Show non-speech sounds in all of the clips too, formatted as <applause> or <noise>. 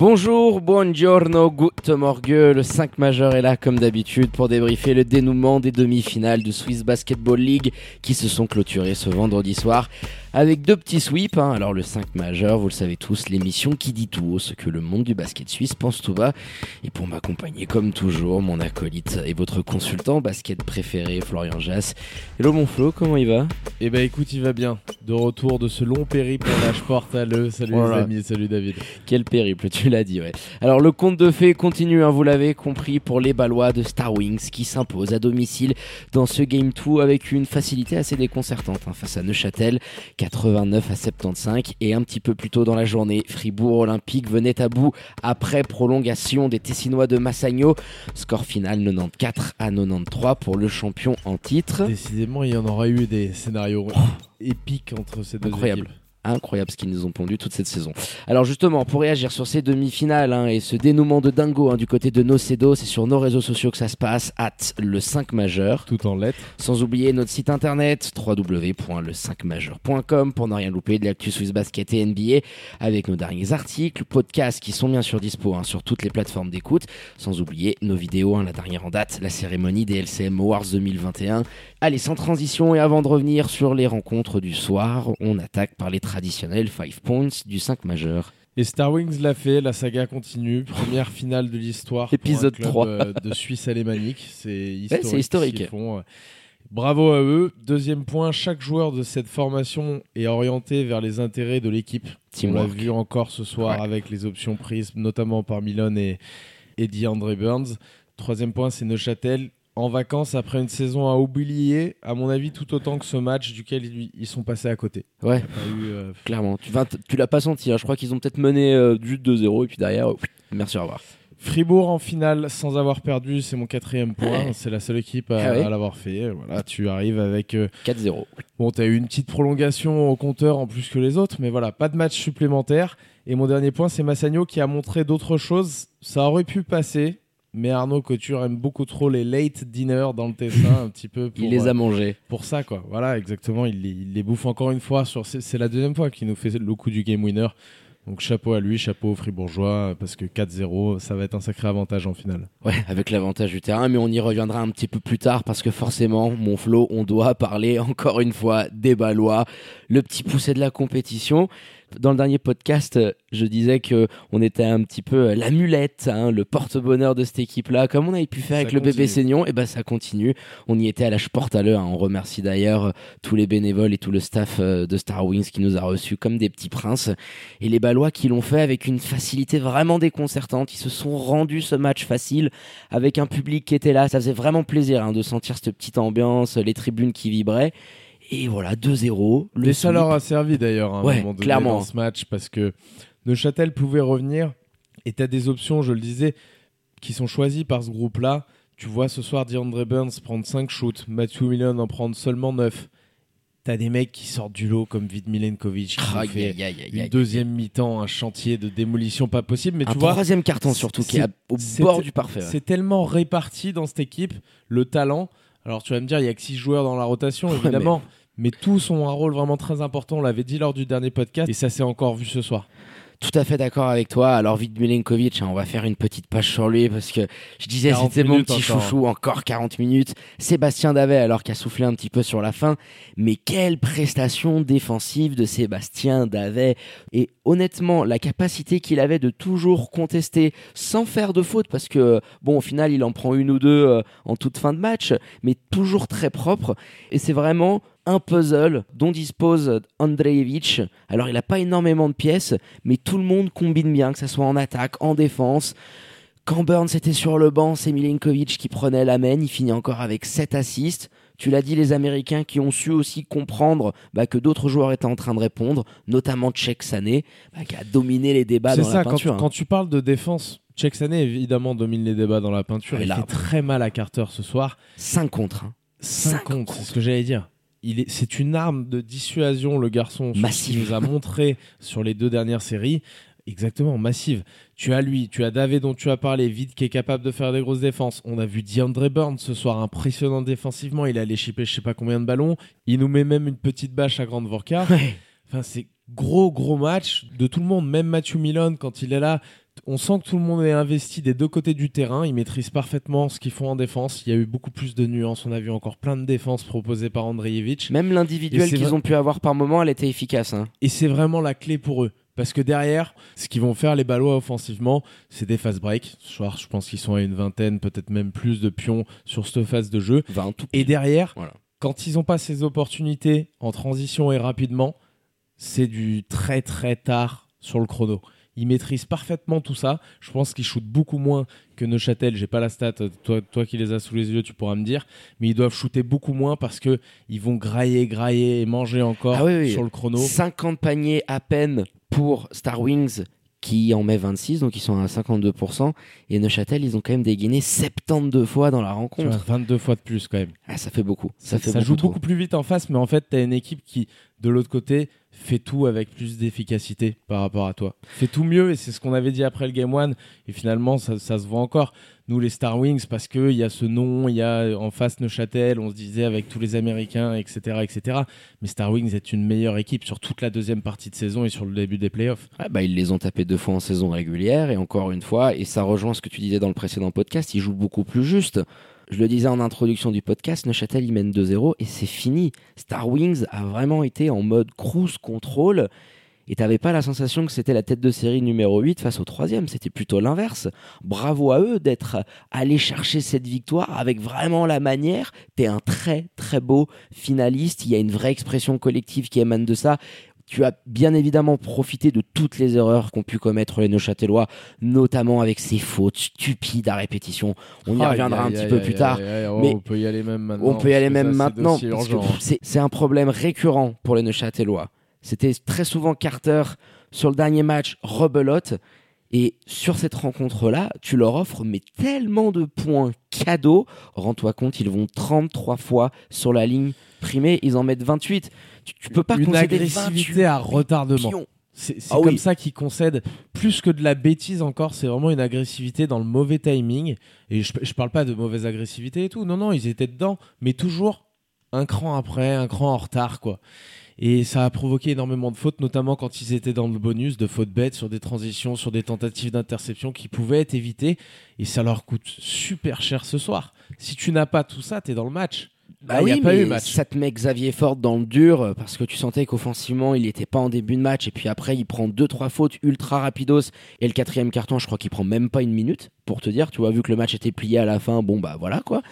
Bonjour, buongiorno, good morgue. Le 5 majeur est là comme d'habitude pour débriefer le dénouement des demi-finales de Swiss Basketball League qui se sont clôturées ce vendredi soir avec deux petits sweeps. hein. Alors le 5 majeur, vous le savez tous, l'émission qui dit tout haut ce que le monde du basket suisse pense tout bas. Et pour m'accompagner comme toujours, mon acolyte et votre consultant basket préféré, Florian Jass. Hello mon Flo, comment il va? Eh ben écoute, il va bien. De retour de ce long périple à l'âge portaleux. Salut Voilà. les amis, salut David. Quel périple, tu l'as dit, ouais. Alors le conte de fées continue, hein, vous l'avez compris, pour les Balois de Star Wings qui s'imposent à domicile dans ce Game 2 avec une facilité assez déconcertante hein, face à Neuchâtel, 89 à 75 et un petit peu plus tôt dans la journée, Fribourg Olympique venait à bout après prolongation des Tessinois de Massagno, score final 94 à 93 pour le champion en titre. Décidément, il y en aura eu des scénarios épiques entre ces deux Incroyable. équipes. Incroyable ce qu'ils nous ont pondu toute cette saison. Alors justement, pour réagir sur ces demi-finales hein, et ce dénouement de dingo hein, du côté de Nocedo, c'est sur nos réseaux sociaux que ça se passe, at le 5 majeur. Tout en lettres. Sans oublier notre site internet www.le5majeur.com pour ne rien louper de l'actu Swiss Basket et NBA avec nos derniers articles, podcasts qui sont bien sûr dispo hein, sur toutes les plateformes d'écoute. Sans oublier nos vidéos, la dernière en date, la cérémonie des LCM Awards 2021. Allez, sans transition et avant de revenir sur les rencontres du soir, on attaque par les traditionnels 5 points du 5 majeur. Et Star Wings l'a fait, la saga continue. Première <laughs> finale de l'histoire. pour Épisode un club, 3. euh, de Suisse alémanique. <laughs> C'est historique. font. Bravo à eux. Deuxième point, chaque joueur de cette formation est orienté vers les intérêts de l'équipe. On l'a vu encore ce soir Ouais. avec les options prises, notamment par Milon et Eddie Andre Burns. Troisième point, c'est Neuchâtel. En vacances après une saison à oublier, à mon avis, tout autant que ce match duquel ils, sont passés à côté. Ouais, eu, euh, clairement. Tu, tu l'as pas senti, hein. je crois qu'ils ont peut-être mené euh, juste 2-0 et puis derrière, euh, merci au revoir. Fribourg en finale sans avoir perdu, c'est mon quatrième point. Ouais. C'est la seule équipe à, Ah ouais. à l'avoir fait. Voilà, tu arrives avec. euh, 4-0. Bon, tu as eu une petite prolongation au compteur en plus que les autres, mais voilà, pas de match supplémentaire. Et mon dernier point, c'est Massagno qui a montré d'autres choses. Ça aurait pu passer, mais Arnaud Couture aime beaucoup trop les late dinners dans le Tessin, un petit peu <laughs> pour, Il les euh, a mangés. pour ça, quoi. Voilà, exactement. Il, les- il les bouffe encore une fois. Sur... C'est la deuxième fois qu'il nous fait le coup du game winner. Donc chapeau à lui, chapeau aux Fribourgeois, parce que 4-0, ça va être un sacré avantage en finale. Ouais, avec l'avantage du terrain, mais on y reviendra un petit peu plus tard parce que forcément, mon Flo, on doit parler encore une fois des Balois, le petit poussé de la compétition. Dans le dernier podcast, euh, je disais que on était un petit peu euh, l'amulette, hein, le porte-bonheur de cette équipe-là, comme on avait pu faire Ça avec le bébé. Seignon, et ben ça continue. On y était à la porte à l'heure. On remercie d'ailleurs euh, tous les bénévoles et tout le staff de Star Wings qui nous a reçus comme des petits princes. Et les Balois qui l'ont fait avec une facilité vraiment déconcertante. Ils se sont rendus ce match facile avec un public qui était là. Ça faisait vraiment plaisir hein, de sentir cette petite ambiance, les tribunes qui vibraient. Et voilà, 2-0. Le Mais ça leur a servi d'ailleurs à un Ouais, moment donné clairement. dans ce match parce que Neuchâtel pouvait revenir et tu as des options, je le disais, qui sont choisies par ce groupe-là. Tu vois ce soir DeAndre Burns prendre 5 shoots, Matthew Millen en prendre seulement 9. T'as des mecs qui sortent du lot comme Vid Milenkovic qui fait une deuxième mi-temps, un chantier de démolition pas possible. Mais un tu vois, troisième carton surtout qui est au bord du parfait. c'est tellement réparti dans cette équipe, le talent. Alors tu vas me dire, il y a que 6 joueurs dans la rotation, Ouais, évidemment. Mais... tous ont un rôle vraiment très important. On l'avait dit lors du dernier podcast. Et ça s'est encore vu ce soir. Tout à fait d'accord avec toi. Alors, Vid Milenkovic, hein, on va faire une petite page sur lui parce que je disais 40 c'était mon petit encore. chouchou, encore 40 minutes. Sébastien Davet, alors qui a soufflé un petit peu sur la fin. Mais quelle prestation défensive de Sébastien Davet. Et honnêtement, la capacité qu'il avait de toujours contester sans faire de faute parce que, bon, au final, il en prend une ou deux euh, en toute fin de match, mais toujours très propre. Et c'est vraiment un puzzle dont dispose Andreevich. Alors, il n'a pas énormément de pièces, mais tout le monde combine bien, que ce soit en attaque, en défense. Quand Burns était sur le banc, c'est Milinkovic qui prenait la main. Il finit encore avec 7 assists. Tu l'as dit, les Américains qui ont su aussi comprendre bah, que d'autres joueurs étaient en train de répondre, notamment Tchèque Sané, bah, qui a dominé les débats C'est dans ça, la quand, peinture. hein. quand tu parles de défense, Cheikh Sané évidemment domine les débats dans la peinture. Ah, il là. fait très mal à Carter ce soir. 5 contre 1. 5 Cinq contre, c'est ce que j'allais dire. Il est, c'est une arme de dissuasion, le garçon, Massive. qu'il nous a montré <laughs> sur les deux dernières séries. Exactement, massive. Tu as lui, tu as David dont tu as parlé, vite qui est capable de faire des grosses défenses. On a vu DeAndre Burns ce soir impressionnant défensivement. Il allé chipper je sais pas combien de ballons. Il nous met même une petite bâche à Grande Vorka. Ouais. Enfin, c'est gros, gros match de tout le monde. Même Matthew Milon, quand il est là, on sent que tout le monde est investi des deux côtés du terrain. Ils maîtrisent parfaitement ce qu'ils font en défense. Il y a eu beaucoup plus de nuances. On a vu encore plein de défenses proposées par Andreevich. Même l'individuel qu'ils ont pu avoir par moment, elle était efficace. hein. Et c'est vraiment la clé pour eux. Parce que derrière, ce qu'ils vont faire les Ballois offensivement, c'est des fast breaks. Ce soir, je pense qu'ils sont à une vingtaine, peut-être même plus de pions sur cette phase de jeu. 20 tout. Et derrière, Voilà. quand ils n'ont pas ces opportunités en transition et rapidement, c'est du très très tard sur le chrono. Ils maîtrisent parfaitement tout ça. Je pense qu'ils shootent beaucoup moins que Neuchâtel. J'ai pas la stat. Toi, toi qui les as sous les yeux, tu pourras me dire. Mais ils doivent shooter beaucoup moins parce que ils vont grailler, grailler et manger encore Ah oui, oui. sur le chrono. 50 paniers à peine pour Star Wings qui en met 26, donc ils sont à 52%. Et Neuchâtel, ils ont quand même dégainé 72 fois dans la rencontre. 22 fois de plus quand même. Ah, ça fait beaucoup. Ça, Ça, fait ça beaucoup joue trop. beaucoup plus vite en face, mais en fait, tu as une équipe qui, de l'autre côté, fait tout avec plus d'efficacité par rapport à toi. Fait tout mieux, et c'est ce qu'on avait dit après le Game 1, et finalement, ça, ça se voit encore. Nous, les Star Wings, parce qu'il y a ce nom, il y a en face Neuchâtel, on se disait avec tous les Américains, etc., etc. Mais Star Wings est une meilleure équipe sur toute la deuxième partie de saison et sur le début des playoffs. Ah bah, ils les ont tapés deux fois en saison régulière et encore une fois, et ça rejoint ce que tu disais dans le précédent podcast, ils jouent beaucoup plus juste. Je le disais en introduction du podcast, Neuchâtel ils mènent 2-0 et c'est fini. Star Wings a vraiment été en mode cruise control et t'avais pas la sensation que c'était la tête de série numéro 8 face au troisième, c'était plutôt l'inverse. Bravo à eux d'être allés chercher cette victoire avec vraiment la manière. T'es un très très beau finaliste, il y a une vraie expression collective qui émane de ça tu as bien évidemment profité de toutes les erreurs qu'ont pu commettre les Neuchâtelois, notamment avec ces fautes stupides à répétition. On y reviendra un petit peu plus tard. oh, mais on peut y aller même maintenant. On peut y aller même C'est un problème récurrent pour les Neuchâtelois. C'était très souvent Carter sur le dernier match rebelote. Et sur cette rencontre-là, tu leur offres mais tellement de points cadeaux. Rends-toi compte, ils vont 33 fois sur la ligne primée, ils en mettent 28. Tu, tu peux pas Une agressivité 28 à retardement. pions. C'est c'est Ah comme oui. ça qu'ils concèdent plus que de la bêtise encore. C'est vraiment une agressivité dans le mauvais timing. Et je, je parle pas de mauvaise agressivité et tout. Non, non, ils étaient dedans, mais toujours un cran après, un cran en retard, quoi. Et ça a provoqué énormément de fautes, notamment quand ils étaient dans le bonus, de fautes bêtes sur des transitions, sur des tentatives d'interception qui pouvaient être évitées. Et ça leur coûte super cher ce soir. Si tu n'as pas tout ça, t'es dans le match. Bah il oui, y a pas mais eu match. ça te met Xavier Ford dans le dur euh, parce que tu sentais qu'offensivement il n'était pas en début de match et puis après il prend deux trois fautes ultra rapidos et le quatrième carton je crois qu'il prend même pas une minute pour te dire tu vois vu que le match était plié à la fin bon bah voilà quoi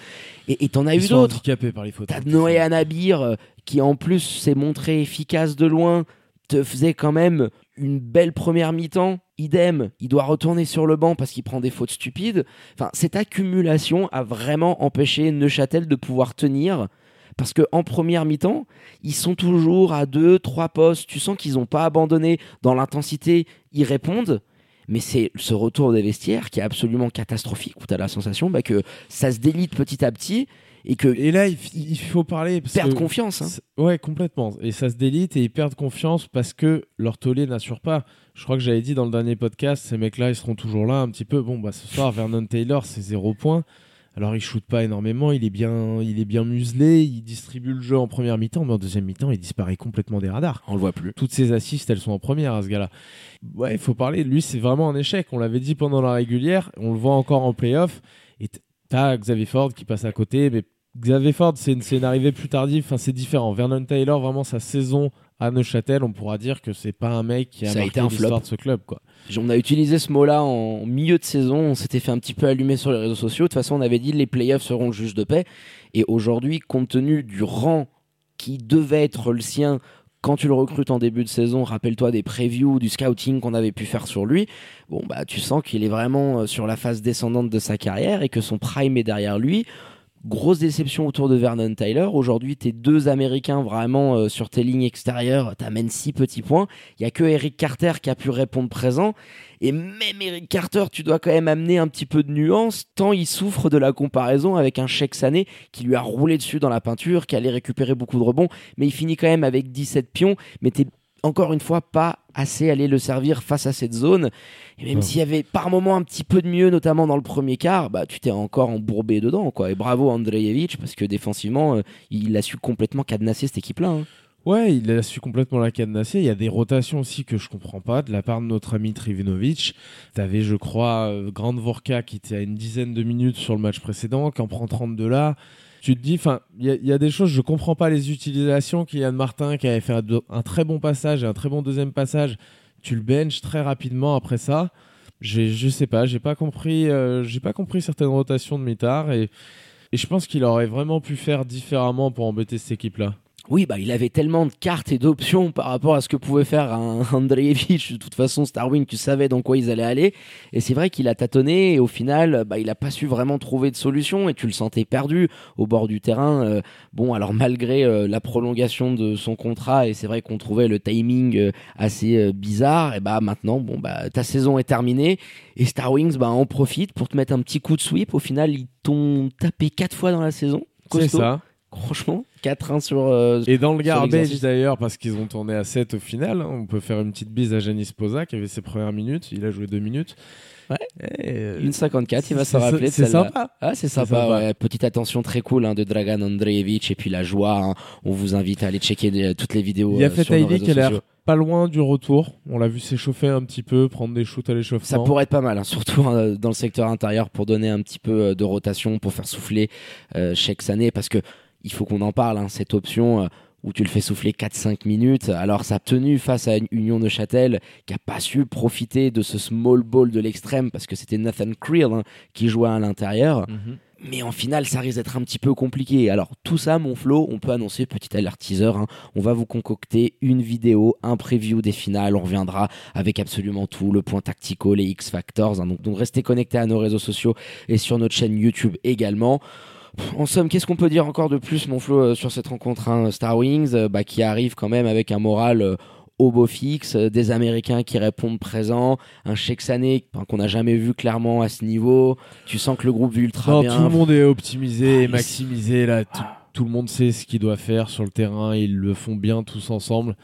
et t'en as Ils eu d'autres par les fautes. T'as Noé Anabir euh, qui en plus s'est montré efficace de loin, te faisait quand même une belle première mi-temps. Idem, il doit retourner sur le banc parce qu'il prend des fautes stupides. Enfin, cette accumulation a vraiment empêché Neuchâtel de pouvoir tenir. Parce que en première mi-temps, ils sont toujours à deux, trois postes. Tu sens qu'ils n'ont pas abandonné dans l'intensité. Ils répondent. Mais c'est ce retour des vestiaires qui est absolument catastrophique. Où tu as la sensation bah, que ça se délite petit à petit et que Et là, il, faut parler. parce perdent que- confiance. hein. Ouais, complètement. Et ça se délite et ils perdent confiance parce que leur tollé n'assure pas. Je crois que j'avais dit dans le dernier podcast, ces mecs-là, ils seront toujours là un petit peu. Bon, bah ce soir, Vernon Taylor, c'est zéro point. Alors il shoot pas énormément, il est bien, il est bien muselé, il distribue le jeu en première mi-temps, mais en deuxième mi-temps, il disparaît complètement des radars. On le voit plus. Toutes ses assists, elles sont en première à ce gars-là. Ouais, il faut parler. Lui, c'est vraiment un échec. On l'avait dit pendant la régulière, on le voit encore en playoff. Et t'as Xavier Ford qui passe à côté, mais Xavier Ford, c'est une, arrivée plus tardive. Enfin, c'est différent. Vernon Taylor, vraiment sa saison à Neuchâtel, on pourra dire que c'est pas un mec qui a Ça a marqué été un l'histoire flop. de ce club, quoi. On a utilisé ce mot-là en milieu de saison. On s'était fait un petit peu allumer sur les réseaux sociaux. De toute façon, on avait dit les playoffs seront le juge de paix. Et aujourd'hui, compte tenu du rang qui devait être le sien quand tu le recrutes en début de saison, rappelle-toi des previews, du scouting qu'on avait pu faire sur lui. Bon, bah, tu sens qu'il est vraiment euh, sur la phase descendante de sa carrière et que son prime est derrière lui. Grosse déception autour de Vernon Tyler. Aujourd'hui, tes deux Américains vraiment euh, sur tes lignes extérieures t'amènent six petits points. Il y a que Eric Carter qui a pu répondre présent. Et même Eric Carter, tu dois quand même amener un petit peu de nuance, tant il souffre de la comparaison avec un Sheikh Sané qui lui a roulé dessus dans la peinture, qui allait récupérer beaucoup de rebonds, mais il finit quand même avec 17 pions. Mais t'es encore une fois pas assez allé le servir face à cette zone. Et même s'il y avait par moment un petit peu de mieux, notamment dans le premier quart, bah tu t'es encore embourbé dedans quoi. Et bravo Andrejevic parce que défensivement, euh, il a su complètement cadenasser cette équipe là. Hein. Ouais, il a su complètement la cadenasser. Il y a des rotations aussi que je comprends pas de la part de notre ami Trivinovic. T'avais, je crois, euh, Grand Vorka qui était à une dizaine de minutes sur le match précédent, qui en prend 32 là tu te dis, enfin, il y, a des choses, je comprends pas les utilisations. Kylian Martin qui avait fait un, très bon passage et un très bon deuxième passage, tu le benches très rapidement après ça. Je sais pas, j'ai pas compris, euh, j'ai pas compris certaines rotations de Mitard et, et je pense qu'il aurait vraiment pu faire différemment pour embêter cette équipe-là. Oui, bah, il avait tellement de cartes et d'options par rapport à ce que pouvait faire un <laughs> Andreevich. De toute façon, Starwing, tu savais dans quoi ils allaient aller. Et c'est vrai qu'il a tâtonné et au final, bah, il n'a pas su vraiment trouver de solution et tu le sentais perdu au bord du terrain. Euh, bon, alors malgré euh, la prolongation de son contrat, et c'est vrai qu'on trouvait le timing euh, assez bizarre, et bah maintenant, bon, bah, ta saison est terminée et Star Wings bah, en profite pour te mettre un petit coup de sweep. Au final, ils t'ont tapé quatre fois dans la saison. C'est ça. Franchement, 4-1 sur. Euh, et dans le garbage d'ailleurs, parce qu'ils ont tourné à 7 au final. Hein, on peut faire une petite bise à Janis Posa qui avait ses premières minutes. Il a joué 2 minutes. Ouais. Euh, une 54, il va se rappeler. C'est sympa. Ah, c'est sympa. Petite attention très cool hein, de Dragan Andreevich et puis la joie. Hein. On vous invite à aller checker toutes les vidéos. Il y a euh, fait qui a l'air pas loin du retour. On l'a vu s'échauffer un petit peu, prendre des shoots à l'échauffement. Ça pourrait être pas mal, surtout dans le secteur intérieur pour donner un petit peu de rotation, pour faire souffler euh, Sheikh Sané parce que il faut qu'on en parle, hein, cette option euh, où tu le fais souffler 4-5 minutes. Alors ça a tenu face à une Union de Châtel qui a pas su profiter de ce small ball de l'extrême parce que c'était Nathan Creel hein, qui jouait à l'intérieur. Mhm. Mais en finale, ça risque d'être un petit peu compliqué. Alors tout ça, mon flow, on peut annoncer petit alert teaser. Hein. on va vous concocter une vidéo, un preview des finales. On reviendra avec absolument tout, le point tactico, les X Factors. donc, donc restez connectés à nos réseaux sociaux et sur notre chaîne YouTube également. En somme, qu'est-ce qu'on peut dire encore de plus, mon Flo, euh, sur cette rencontre hein, Star Wings, euh, bah, qui arrive quand même avec un moral euh, au beau fixe, des Américains qui répondent présents, un Sané qu'on n'a jamais vu clairement à ce niveau. Tu sens que le groupe vit ultra bien. Tout le monde est optimisé, ah, maximisé. Là, tout, le monde sait ce qu'il doit faire sur le terrain. Ils le font bien tous ensemble.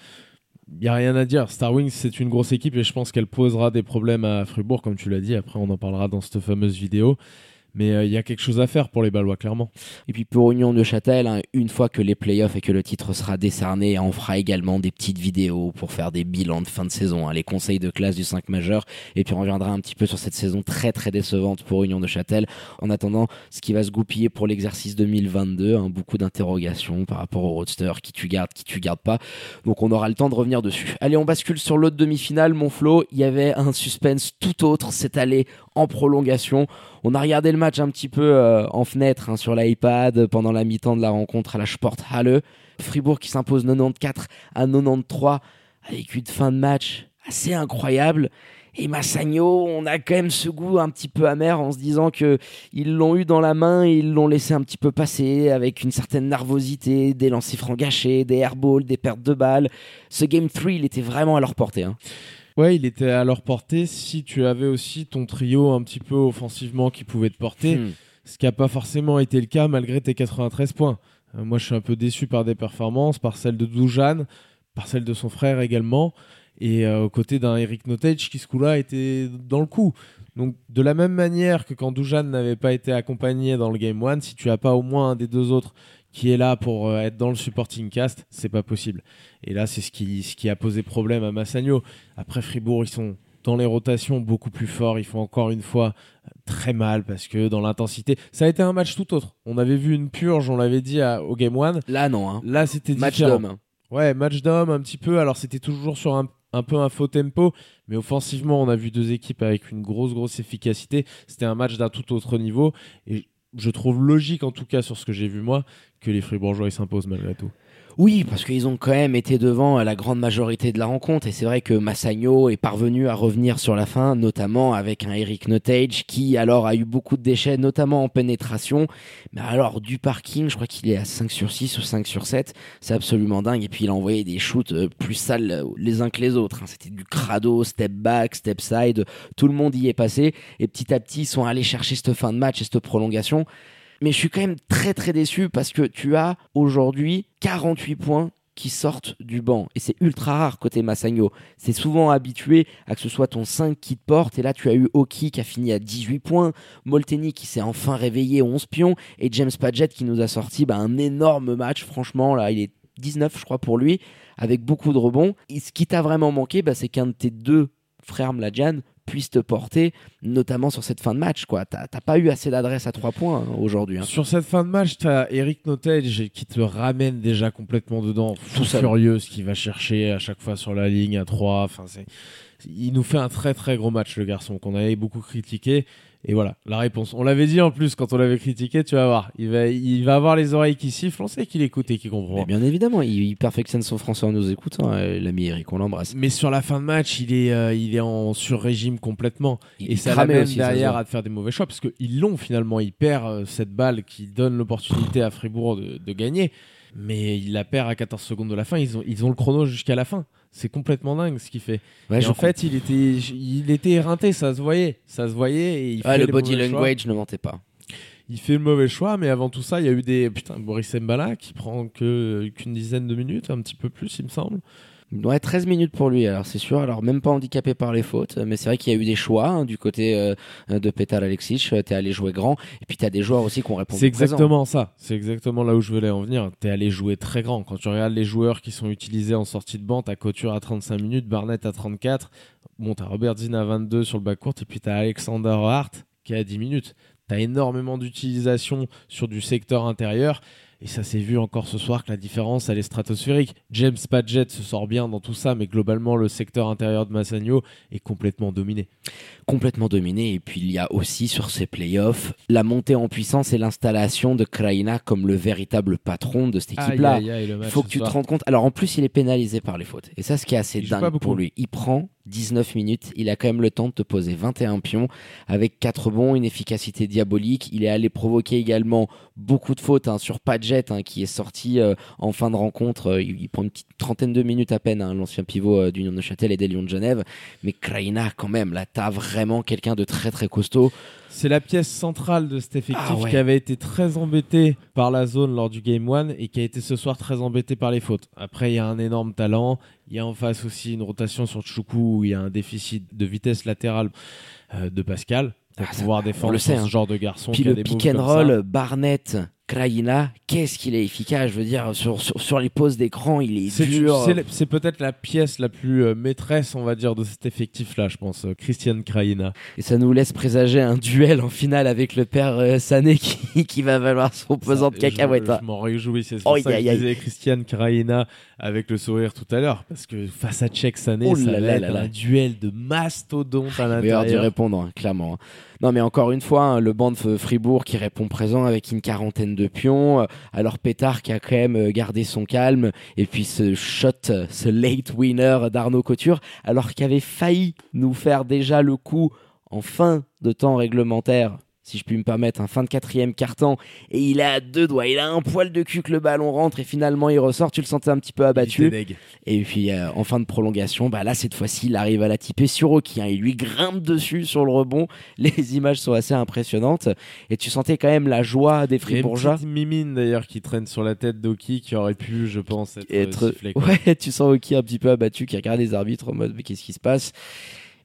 Il n'y a rien à dire. Star Wings, c'est une grosse équipe et je pense qu'elle posera des problèmes à Fribourg, comme tu l'as dit. Après, on en parlera dans cette fameuse vidéo. Mais euh, il y a quelque chose à faire pour les Balois, clairement. Et puis pour Union de Châtel, hein, une fois que les playoffs et que le titre sera décerné, on fera également des petites vidéos pour faire des bilans de fin de saison, hein, les conseils de classe du 5 majeur. Et puis on reviendra un petit peu sur cette saison très très décevante pour Union de Châtel. En attendant, ce qui va se goupiller pour l'exercice 2022, hein, beaucoup d'interrogations par rapport au roadster, qui tu gardes, qui tu gardes pas. Donc on aura le temps de revenir dessus. Allez, on bascule sur l'autre demi-finale, mon Flo. Il y avait un suspense tout autre, c'est allé en prolongation. On a regardé le match un petit peu euh, en fenêtre hein, sur l'iPad pendant la mi-temps de la rencontre à la Sporthalle. Fribourg qui s'impose 94 à 93 avec une fin de match assez incroyable. Et Massagno, on a quand même ce goût un petit peu amer en se disant que ils l'ont eu dans la main et ils l'ont laissé un petit peu passer avec une certaine nervosité, des lancers francs gâchés, des airballs, des pertes de balles. Ce game 3, il était vraiment à leur portée. Hein. Ouais, il était à leur portée si tu avais aussi ton trio un petit peu offensivement qui pouvait te porter, hmm. ce qui n'a pas forcément été le cas malgré tes 93 points. Euh, moi, je suis un peu déçu par des performances, par celle de Doujane, par celle de son frère également, et euh, aux côtés d'un Eric Notage qui, ce coup-là, était dans le coup. Donc, de la même manière que quand Doujane n'avait pas été accompagné dans le Game 1, si tu n'as pas au moins un des deux autres qui est là pour euh, être dans le supporting cast, c'est pas possible. Et là, c'est ce qui, ce qui a posé problème à Massagno. Après Fribourg, ils sont dans les rotations beaucoup plus forts. Ils font encore une fois très mal parce que dans l'intensité, ça a été un match tout autre. On avait vu une purge, on l'avait dit au Game 1. Là, non. Hein. Là, c'était match d'homme. Ouais, match d'homme un petit peu. Alors, c'était toujours sur un, un peu un faux tempo, mais offensivement, on a vu deux équipes avec une grosse, grosse efficacité. C'était un match d'un tout autre niveau. Et je trouve logique, en tout cas sur ce que j'ai vu moi, que les Fribourgeois s'imposent malgré tout. Oui, parce qu'ils ont quand même été devant la grande majorité de la rencontre. Et c'est vrai que Massagno est parvenu à revenir sur la fin, notamment avec un Eric Notage qui alors a eu beaucoup de déchets, notamment en pénétration. Mais alors, du parking, je crois qu'il est à 5 sur 6 ou 5 sur 7. C'est absolument dingue. Et puis il a envoyé des shoots euh, plus sales les uns que les autres. hein. C'était du crado, step back, step side. Tout le monde y est passé. Et petit à petit, ils sont allés chercher cette fin de match et cette prolongation. Mais je suis quand même très très déçu parce que tu as aujourd'hui 48 points qui sortent du banc. Et c'est ultra rare côté Massagno. C'est souvent habitué à que ce soit ton 5 qui te porte. Et là, tu as eu Oki qui a fini à 18 points, Molteni qui s'est enfin réveillé 11 pions, et James Padgett qui nous a sorti bah, un énorme match. Franchement, là, il est 19, je crois, pour lui, avec beaucoup de rebonds. Et ce qui t'a vraiment manqué, bah, c'est qu'un de tes deux frères Mladjan puisse te porter, notamment sur cette fin de match. quoi. T'as pas eu assez d'adresse à 3 points hein, aujourd'hui. hein. Sur cette fin de match, t'as Eric Notage qui te ramène déjà complètement dedans, Tout furieux, ce qu'il va chercher à chaque fois sur la ligne à 3. Enfin, il nous fait un très très gros match, le garçon, qu'on avait beaucoup critiqué. Et voilà, la réponse. On l'avait dit en plus quand on l'avait critiqué, tu vas voir. Il va, il va avoir les oreilles qui sifflent. On sait qu'il écoute et qu'il comprend. Mais bien évidemment, il, il perfectionne son français en nous écoutant, euh, l'ami Eric, on l'embrasse. Mais sur la fin de match, il est, euh, il est en sur-régime complètement. Il- et ça l'amène derrière à te faire des mauvais choix parce qu'ils l'ont finalement. Il perd euh, cette balle qui donne l'opportunité à Fribourg de, de gagner. Mais il la perd à 14 secondes de la fin. Ils ont, ils ont le chrono jusqu'à la fin. C'est complètement dingue ce qu'il fait. Ouais, et je en fait, il était, il était éreinté, ça se voyait. Ça se voyait. Et il Ah, fait le body choix. language ne mentait pas. Il fait le mauvais choix, mais avant tout ça, il y a eu des. Putain, Boris Mbala qui prend qu'une dizaine de minutes, un petit peu plus, il me semble. Ouais, 13 minutes pour lui, alors c'est sûr. Alors, même pas handicapé par les fautes, mais c'est vrai qu'il y a eu des choix hein, du côté euh, de Petar Alexic. euh, T'es allé jouer grand, et puis t'as des joueurs aussi qui ont répondu C'est exactement ça. C'est exactement là où je voulais en venir. T'es allé jouer très grand. Quand tu regardes les joueurs qui sont utilisés en sortie de banc, t'as Couture à 35 minutes, Barnett à 34. Bon, t'as Robert Zinn à 22 sur le backcourt, et puis t'as Alexander Hart qui est à 10 minutes. T'as énormément d'utilisation sur du secteur intérieur. Et ça s'est vu encore ce soir que la différence, elle est stratosphérique. James Padgett se sort bien dans tout ça, mais globalement, le secteur intérieur de Massagno est complètement dominé. Complètement dominé. Et puis, il y a aussi sur ces playoffs la montée en puissance et l'installation de Kraina comme le véritable patron de cette équipe-là. Il faut que tu te rendes compte. Alors en plus, il est pénalisé par les fautes. Et ça, ce qui est assez Il dingue pour lui. Il prend 19 minutes. Il a quand même le temps de te poser 21 pions avec 4 bons, une efficacité diabolique. Il est allé provoquer également beaucoup de fautes hein, sur Padgett hein, qui est sorti euh, en fin de rencontre. Euh, il, prend une petite trentaine de minutes à peine, hein, l'ancien pivot euh, d'Union de Châtel et des Lions de Genève. Mais Kraina, quand même, là, t'as vraiment quelqu'un de très très costaud. C'est la pièce centrale de cet effectif Ah ouais. qui avait été très embêté par la zone lors du Game 1 et qui a été ce soir très embêté par les fautes. Après, il y a un énorme talent. Il y a en face aussi une rotation sur Choukou où il y a un déficit de vitesse latérale euh, de Pascal pour Ah, pouvoir défendre le sait, hein. ce genre de garçon. Puis qui a le des pick and roll, Barnett, Kraina, qu'est-ce qu'il est efficace. Je veux dire, sur, sur, sur les poses d'écran, il est, C'est dur. c'est peut-être la pièce la plus euh, maîtresse, on va dire, de cet effectif-là, je pense. euh, Christian Kraina. Et ça nous laisse présager un duel en finale avec le père euh, Sané qui, <laughs> qui va valoir son pesant de cacahuètes. Je, hein. je m'en réjouis, c'est Oh, ça que aïe, je disais Christian Kraina avec le sourire tout à l'heure, parce que face à Tchèque Sané, Oh ça va là être là là. un duel de mastodontes à dû l'intérieur. répondre, hein, clairement. hein. Non, mais encore une fois, hein, le banc de Fribourg qui répond présent avec une quarantaine de pions. euh, Alors Pétard qui a quand même euh, gardé son calme. Et puis ce shot, euh, ce late winner d'Arnaud Couture, alors qu'il avait failli nous faire déjà le coup en fin de temps réglementaire. Si je puis me permettre, un fin de quatrième carton, et il est à deux doigts, il a un poil de cul que le ballon rentre, et finalement il ressort, tu le sentais un petit peu abattu. Et puis euh, en fin de prolongation, bah là cette fois-ci, il arrive à la tiper sur Oki. hein. il lui grimpe dessus sur le rebond. <laughs> Les images sont assez impressionnantes. Et tu sentais quand même la joie des a une Fribourgeois. petite mimine d'ailleurs qui traîne sur la tête d'Oki qui aurait pu, je pense, être, Et être... sifflé, quoi. Ouais, <laughs> tu sens Oki un petit peu abattu, qui regarde les arbitres en mode mais qu'est-ce qui se passe?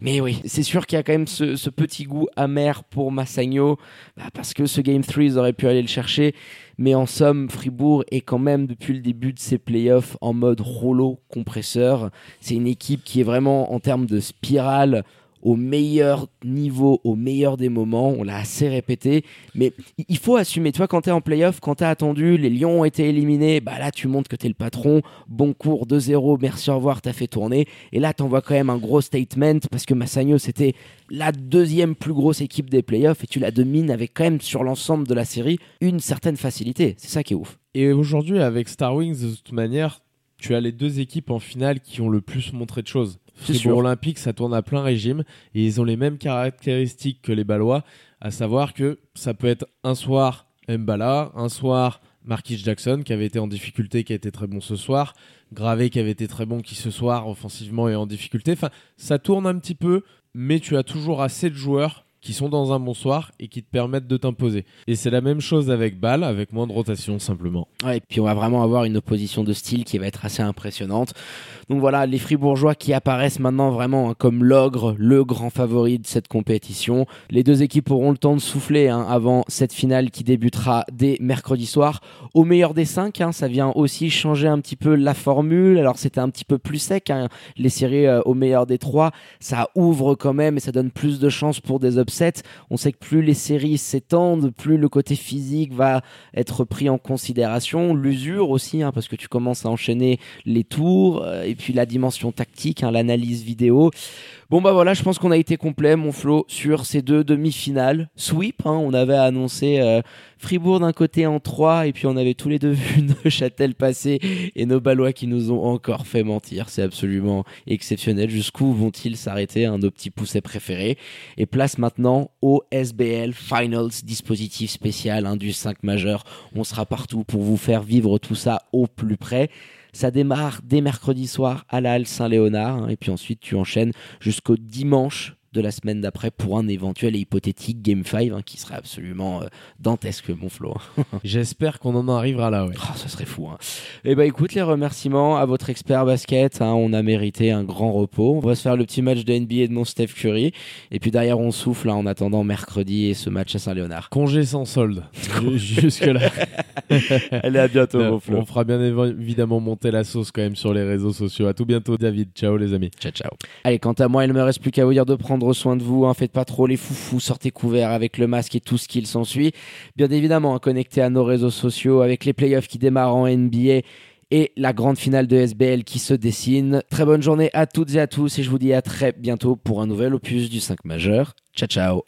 Mais oui, c'est sûr qu'il y a quand même ce, petit goût amer pour Massagno, bah, parce que ce Game 3, ils auraient pu aller le chercher. Mais en somme, Fribourg est quand même, depuis le début de ses playoffs, en mode rouleau compresseur. C'est une équipe qui est vraiment, en termes de spirale, au meilleur niveau, au meilleur des moments. On l'a assez répété. Mais il faut assumer. Tu vois, quand tu es en playoff, quand tu as attendu, les Lions ont été éliminés, bah là, tu montres que tu es le patron. Bon cours, 2-0, merci, au revoir, t'as fait tourner. Et là, t'envoies quand même un gros statement parce que Massagno, c'était la deuxième plus grosse équipe des playoffs et tu la domines avec quand même sur l'ensemble de la série une certaine facilité. C'est ça qui est ouf. Et aujourd'hui, avec Star Wings, de toute manière, tu as les deux équipes en finale qui ont le plus montré de choses. Fribourg. Olympique, ça tourne à plein régime et ils ont les mêmes caractéristiques que les Ballois, à savoir que ça peut être un soir Mbala, un soir Marquis Jackson qui avait été en difficulté, qui a été très bon ce soir, Gravé qui avait été très bon qui ce soir offensivement est en difficulté. Enfin, ça tourne un petit peu, mais tu as toujours assez de joueurs qui sont dans un bon soir et qui te permettent de t'imposer. Et c'est la même chose avec Bâle, avec moins de rotation simplement. Ouais, et puis on va vraiment avoir une opposition de style qui va être assez impressionnante. Donc voilà, les Fribourgeois qui apparaissent maintenant vraiment hein, comme l'ogre, le grand favori de cette compétition. Les deux équipes auront le temps de souffler hein, avant cette finale qui débutera dès mercredi soir. Au meilleur des cinq, hein, ça vient aussi changer un petit peu la formule. Alors c'était un petit peu plus sec, les séries euh, au meilleur des trois. Ça ouvre quand même et ça donne plus de chances pour des On sait que plus les séries s'étendent, plus le côté physique va être pris en considération. L'usure aussi, hein, parce que tu commences à enchaîner les tours. euh, et puis la dimension tactique, hein, l'analyse vidéo. Bon bah voilà, je pense qu'on a été complet, mon Flo, sur ces deux demi-finales. Sweep, hein, on avait annoncé euh, Fribourg d'un côté en 3, et puis on avait tous les deux <laughs> vu Neuchâtel passer, et nos Ballois qui nous ont encore fait mentir. C'est absolument exceptionnel. Jusqu'où vont-ils s'arrêter, hein, nos petits poussets préférés? Et place maintenant au SBL Finals, dispositif spécial hein, du 5 majeur. On sera partout pour vous faire vivre tout ça au plus près. Ça démarre dès mercredi soir à la Halle Saint-Léonard hein, et puis ensuite tu enchaînes jusqu'au dimanche de la semaine d'après pour un éventuel et hypothétique Game 5 hein, qui serait absolument euh, dantesque mon Flo. <laughs> J'espère qu'on en arrivera là, ouais. Oh, ça serait fou. Hein. Et bah écoute, les remerciements à votre expert basket. hein, on a mérité un grand repos. On va se faire le petit match de NBA de mon Steph Curry. Et puis derrière, on souffle hein, en attendant mercredi et ce match à Saint-Léonard. Congé sans solde. <laughs> Jusque-là. <laughs> Allez, à bientôt, mon Flo. On fera bien évidemment monter la sauce quand même sur les réseaux sociaux. À tout bientôt, David. Ciao, les amis. Ciao, ciao. Allez, quant à moi, il ne me reste plus qu'à vous dire de prendre soin de vous. Hein, faites pas trop les foufous, sortez couverts avec le masque et tout ce qu'il s'ensuit. Bien évidemment, hein, connectez à nos réseaux sociaux avec les playoffs qui démarrent en NBA et la grande finale de SBL qui se dessine. Très bonne journée à toutes et à tous et je vous dis à très bientôt pour un nouvel opus du 5 majeur. Ciao, ciao.